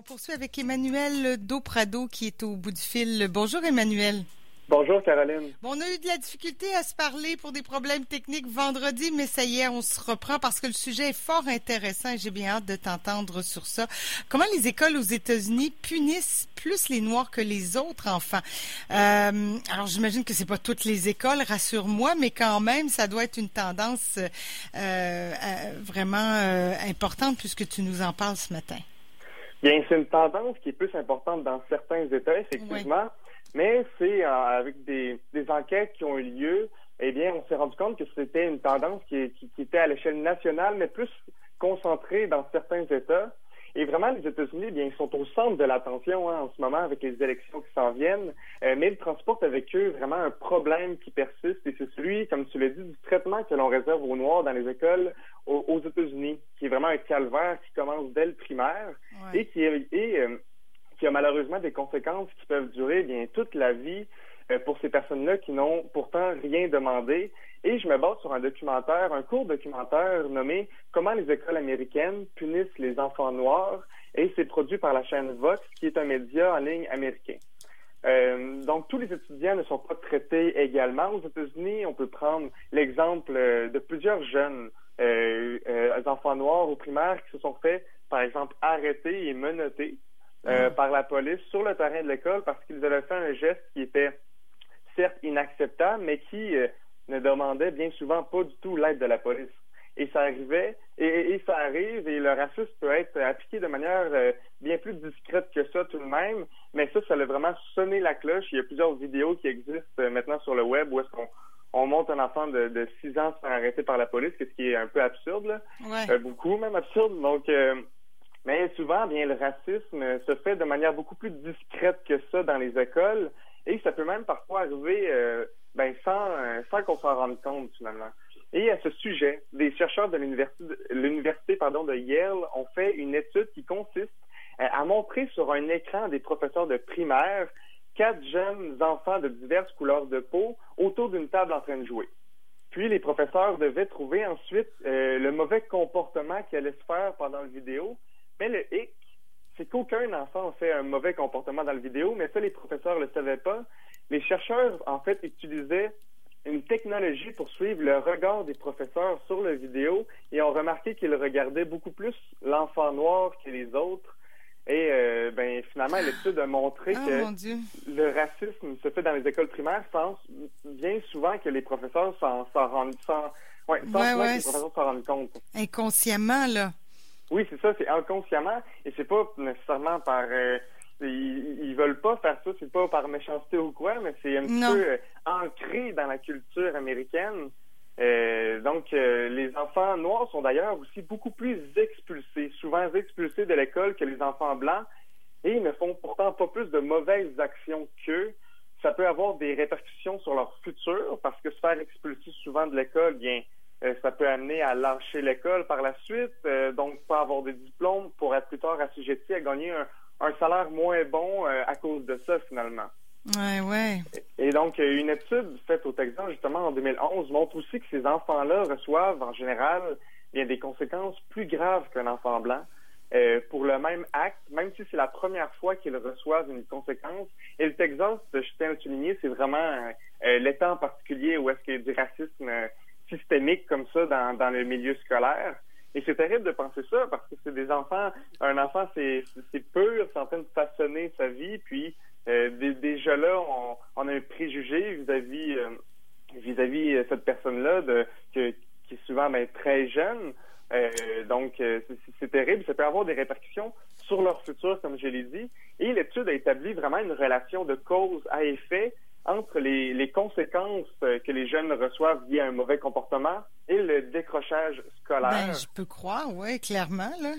on poursuit avec Emmanuel Doprado qui est au bout du fil. Bonjour Emmanuel. Bonjour Caroline. Bon, on a eu de la difficulté à se parler pour des problèmes techniques vendredi, mais ça y est, on se reprend parce que le sujet est fort intéressant et j'ai bien hâte de t'entendre sur ça. Comment les écoles aux États-Unis punissent plus les Noirs que les autres enfants? Euh, alors, j'imagine que c'est pas toutes les écoles, rassure-moi, mais quand même, ça doit être une tendance euh, euh, vraiment importante puisque tu nous en parles ce matin. Bien, c'est une tendance qui est plus importante dans certains États, effectivement. Mais c'est euh, avec des, enquêtes qui ont eu lieu, eh bien, on s'est rendu compte que c'était une tendance qui, était à l'échelle nationale, mais plus concentrée dans certains États. Et vraiment, les États-Unis, eh bien, ils sont au centre de l'attention hein, en ce moment avec les élections qui s'en viennent, euh, mais ils transportent avec eux vraiment un problème qui persiste, et c'est celui, comme tu l'as dit, du traitement que l'on réserve aux Noirs dans les écoles aux, États-Unis, qui est vraiment un calvaire qui commence dès le primaire et qui est, euh, qui a malheureusement des conséquences qui peuvent durer bien toute la vie euh, pour ces personnes-là qui n'ont pourtant rien demandé. Et je me base sur un documentaire, un court documentaire nommé Comment les écoles américaines punissent les enfants noirs et c'est produit par la chaîne Vox, qui est un média en ligne américain. Euh, donc, tous les étudiants ne sont pas traités également. Aux États-Unis, on peut prendre l'exemple euh, de plusieurs jeunes enfants noirs au primaire qui se sont fait, par exemple, arrêter et menotter euh, ah. par la police sur le terrain de l'école parce qu'ils avaient fait un geste qui était certes inacceptable, mais qui euh, ne demandait bien souvent pas du tout l'aide de la police. Et ça arrivait, et, ça arrive, et le racisme peut être appliqué de manière euh, bien plus discrète que ça tout de même, mais ça, ça a vraiment sonné la cloche. Il y a plusieurs vidéos qui existent maintenant sur le web où est-ce qu'on on monte un enfant de, de 6 ans se faire arrêter par la police, ce qui est un peu absurde, là. beaucoup même absurde. Donc, mais souvent, bien, le racisme se fait de manière beaucoup plus discrète que ça dans les écoles et ça peut même parfois arriver euh, ben, sans, sans qu'on s'en rende compte finalement. Et à ce sujet, des chercheurs de l'université pardon, de Yale ont fait une étude qui consiste à montrer sur un écran des professeurs de primaire quatre jeunes enfants de diverses couleurs de peau autour d'une table en train de jouer. Puis les professeurs devaient trouver ensuite euh, le mauvais comportement qui allait se faire pendant la vidéo mais le hic, c'est qu'aucun enfant fait un mauvais comportement dans la vidéo, mais ça, les professeurs ne le savaient pas. Les chercheurs, en fait, utilisaient une technologie pour suivre le regard des professeurs sur la vidéo et ont remarqué qu'ils regardaient beaucoup plus l'enfant noir que les autres. Et euh, ben finalement, l'étude a montré oh, que le racisme se fait dans les écoles primaires sans bien souvent que les professeurs s'en rendent sans, ouais, sans que les professeurs s'en rendent compte. Inconsciemment, là. Oui, c'est ça, c'est inconsciemment et c'est pas nécessairement par euh, ils, veulent pas faire ça, c'est pas par méchanceté ou quoi, mais c'est un petit peu euh, ancré dans la culture américaine. Euh, donc, les enfants noirs sont d'ailleurs aussi beaucoup plus expulsés, souvent expulsés de l'école que les enfants blancs, et ils ne font pourtant pas plus de mauvaises actions qu'eux. Ça peut avoir des répercussions sur leur futur, parce que se faire expulser souvent de l'école, bien, euh, ça peut amener à lâcher l'école par la suite, euh, donc pas avoir de diplôme pour être plus tard assujetti à gagner un, salaire moins bon euh, à cause de ça finalement. Ouais, ouais. Et donc, une étude faite au Texas justement en 2011 montre aussi que ces enfants-là reçoivent en général bien des conséquences plus graves qu'un enfant blanc. pour le même acte, même si c'est la première fois qu'ils reçoivent une conséquence. Et le Texas, je tiens à le souligner, c'est vraiment l'État en particulier où est-ce qu'il y a du racisme systémique comme ça dans, dans le milieu scolaire. Et c'est terrible de penser ça parce que c'est des enfants, un enfant c'est pur, c'est en train de façonner sa vie, puis euh, déjà là on, a un préjugé vis-à-vis euh, vis-à-vis euh, cette personne-là de qui est souvent ben, très jeune. donc c'est terrible, ça peut avoir des répercussions sur leur futur, comme je l'ai dit. Et l'étude a établi vraiment une relation de cause à effet entre les, conséquences que les jeunes reçoivent via un mauvais comportement et le décrochage scolaire. Ben, je peux croire, oui, clairement, là.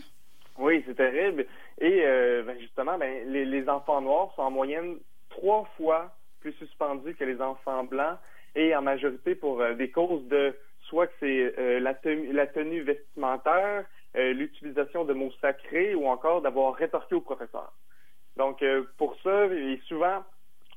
Oui, c'est terrible. Et euh, ben, justement, ben, les, enfants noirs sont en moyenne trois fois plus suspendus que les enfants blancs et en majorité pour euh, des causes de soit que c'est euh, la, tenue, la tenue vestimentaire, l'utilisation de mots sacrés ou encore d'avoir rétorqué au professeur. Donc, pour ça, et souvent,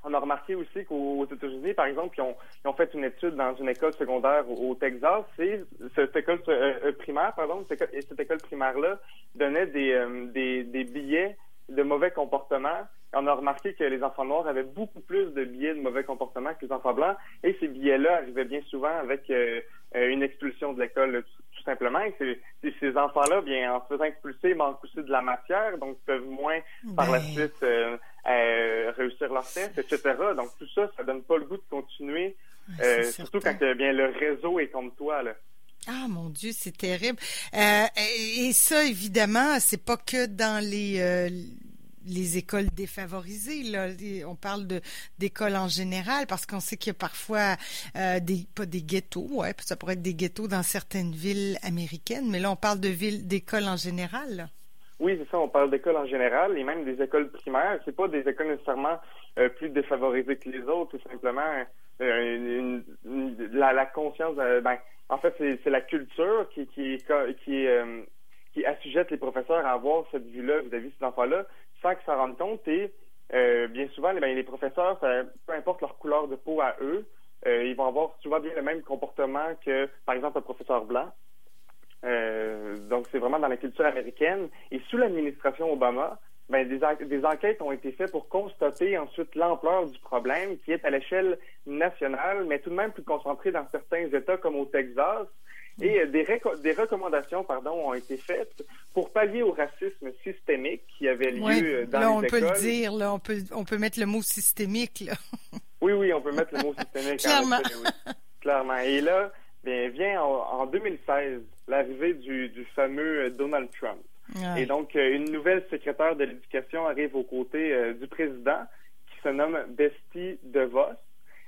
on a remarqué aussi qu'aux États-Unis, par exemple, ils ont, ils ont, fait une étude dans une école secondaire au, Texas. Et cette école euh, euh, primaire, pardon, cette école, primaire-là donnait des, euh, des, des, billets de mauvais comportements. On a remarqué que les enfants noirs avaient beaucoup plus de biais de mauvais comportement que les enfants blancs, et ces biais-là arrivaient bien souvent avec euh, une expulsion de l'école, tout, simplement. Et ces enfants-là, bien, en se faisant expulser, manquent aussi de la matière, donc peuvent moins par la ben. suite euh, réussir tests, etc. Donc tout ça, ça donne pas le goût de continuer, surtout quand bien le réseau est comme toi. Là. Ah mon Dieu, c'est terrible. Euh, et ça, évidemment, c'est pas que dans les euh, les écoles défavorisées. Là. On parle de d'écoles en général parce qu'on sait qu'il y a parfois euh, des pas des ghettos, ouais, ça pourrait être des ghettos dans certaines villes américaines, mais là on parle de villes d'écoles en général. Oui, c'est ça. On parle d'écoles en général et même des écoles primaires. C'est pas des écoles nécessairement plus défavorisées que les autres. C'est simplement la, la, conscience. ben, en fait, c'est la culture qui qui qui, euh, qui assujette les professeurs à avoir cette vue-là vis-à-vis de ces enfants-là, sans qu'ils s'en rendent compte. Et euh, bien souvent, les, ben, les professeurs, peu importe leur couleur de peau à eux, euh, ils vont avoir souvent bien le même comportement que, par exemple, un professeur blanc. Donc, c'est vraiment dans la culture américaine. Et sous l'administration Obama, ben, des, des, enquêtes ont été faites pour constater ensuite l'ampleur du problème qui est à l'échelle nationale, mais tout de même plus concentré dans certains États comme au Texas. Et euh, des, des recommandations pardon, ont été faites pour pallier au racisme systémique qui avait lieu euh, dans là, on peut le dire, là, on peut, on peut mettre le mot systémique. Là. oui, oui, on peut mettre le mot systémique. Clairement. Clairement. Et là, bien, vient en, en 2016 l'arrivée du, du fameux Donald Trump. Et donc, euh, une nouvelle secrétaire de l'éducation arrive aux côtés euh, du président, qui se nomme Bestie DeVos,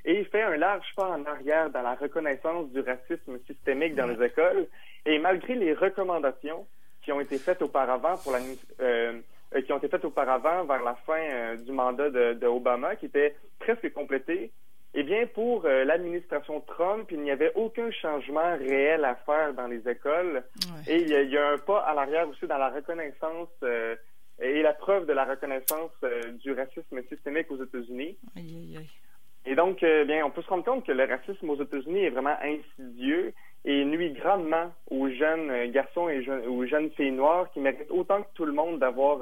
et il fait un large pas en arrière dans la reconnaissance du racisme systémique dans les écoles. Et malgré les recommandations qui ont été faites auparavant pour la, euh, qui ont été faites auparavant vers la fin du mandat de, de, Obama, qui était presque complété, eh bien, pour euh, l'administration Trump, il n'y avait aucun changement réel à faire dans les écoles. Et il y, a, un pas à l'arrière aussi dans la reconnaissance euh, et la preuve de la reconnaissance euh, du racisme systémique aux États-Unis. Et donc, bien, on peut se rendre compte que le racisme aux États-Unis est vraiment insidieux et nuit grandement aux jeunes garçons et aux jeunes filles noires qui méritent autant que tout le monde d'avoir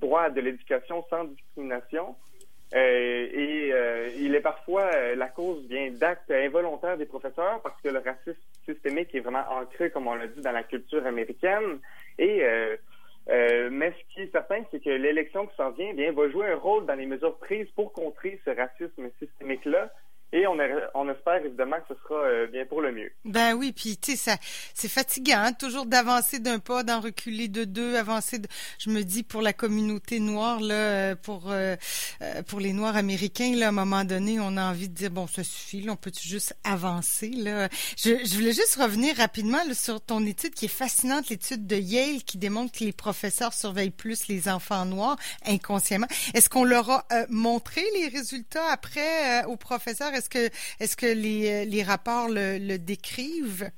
droit à de l'éducation sans discrimination. Euh, et euh, il est parfois euh, la cause bien d'actes involontaires des professeurs parce que le racisme systémique est vraiment ancré, comme on l'a dit, dans la culture américaine. Et mais ce qui est certain, c'est que l'élection qui s'en vient, bien, va jouer un rôle dans les mesures prises pour contrer ce racisme systémique-là. Et on, on, espère évidemment que ce sera euh, bien pour le mieux. Ben oui, puis tu sais, c'est fatigant, hein, toujours d'avancer d'un pas, d'en reculer de deux, avancer. De, je me dis pour la communauté noire là, euh, pour euh, pour les Noirs américains là, à un moment donné, on a envie de dire bon, ça suffit, là, on peut juste avancer là. Je, je voulais juste revenir rapidement sur ton étude qui est fascinante, l'étude de Yale qui démontre que les professeurs surveillent plus les enfants noirs inconsciemment. Est-ce qu'on leur a montré les résultats après aux professeurs? Est-ce que, est-ce que les, les rapports le, décrivent?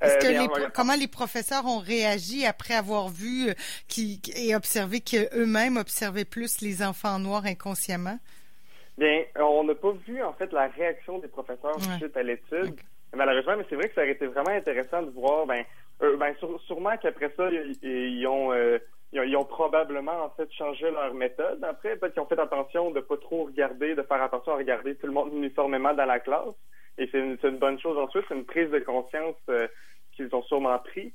Est-ce que euh, les, comment les professeurs ont réagi après avoir vu euh, qui, et observé qu'eux-mêmes observaient plus les enfants noirs inconsciemment? Bien, on n'a pas vu en fait la réaction des professeurs suite à l'étude. Malheureusement, mais c'est vrai que ça aurait été vraiment intéressant de voir. Ben, ben sûrement qu'après ça, ils, ont euh, ils ont, probablement en fait changé leur méthode. Après, peut-être qu'ils ont fait attention de pas trop regarder, de faire attention à regarder tout le monde uniformément dans la classe. Et c'est une, bonne chose ensuite, c'est une prise de conscience euh, qu'ils ont sûrement pris.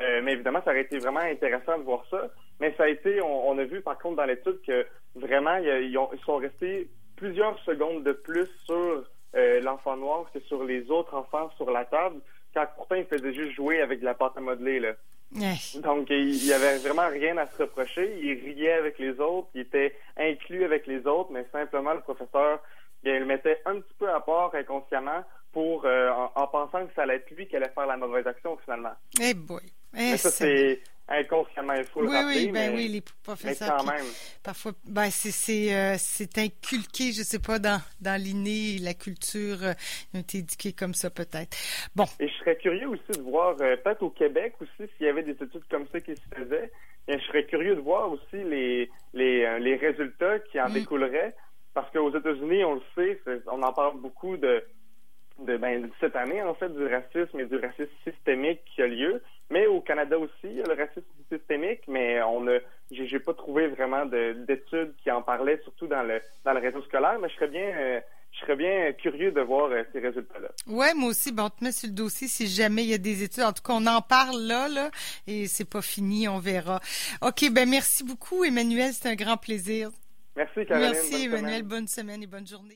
Euh, mais évidemment, ça aurait été vraiment intéressant de voir ça. Mais ça a été, on, a vu par contre dans l'étude que vraiment, ils, sont restés plusieurs secondes de plus sur euh, l'enfant noir que sur les autres enfants sur la table, quand pourtant ils faisaient juste jouer avec de la pâte à modeler. Là. Donc, il y avait vraiment rien à se reprocher. Il riait avec les autres, il était inclus avec les autres, mais simplement le professeur, il le mettait un petit peu à part inconsciemment pour euh, en, pensant que ça allait être lui qui allait faire la mauvaise action finalement. Eh boy. Eh, ça, c'est inconsciemment, il faut oui, le rappeler. Oui, ben oui, les professeurs. quand même. Parfois, ben c'est c'est euh, c'est inculqué, je sais pas, dans dans l'inné, la culture, euh, ils ont été éduqués comme ça peut-être. Bon. Et je serais curieux aussi de voir, euh, peut-être au Québec aussi, s'il y avait des études comme ça qui se faisaient. Et je serais curieux de voir aussi les les les résultats qui en mm. découleraient, parce qu'aux États-Unis, on le sait, on en parle beaucoup de de, ben, cette année, en fait, du racisme et du racisme systémique qui a lieu. Mais au Canada aussi, il y a le racisme systémique, mais on a, j'ai pas trouvé vraiment d'études qui en parlaient, surtout dans le dans le réseau scolaire. Mais je serais bien euh, je serais bien curieux de voir euh, ces résultats-là. Ouais, moi aussi, bon, on te met sur le dossier si jamais il y a des études. En tout cas, on en parle là, là, et c'est pas fini, on verra. OK, ben merci beaucoup, Emmanuel, c'est un grand plaisir. Merci, Caroline. Merci, Emmanuel. Bonne semaine et bonne journée.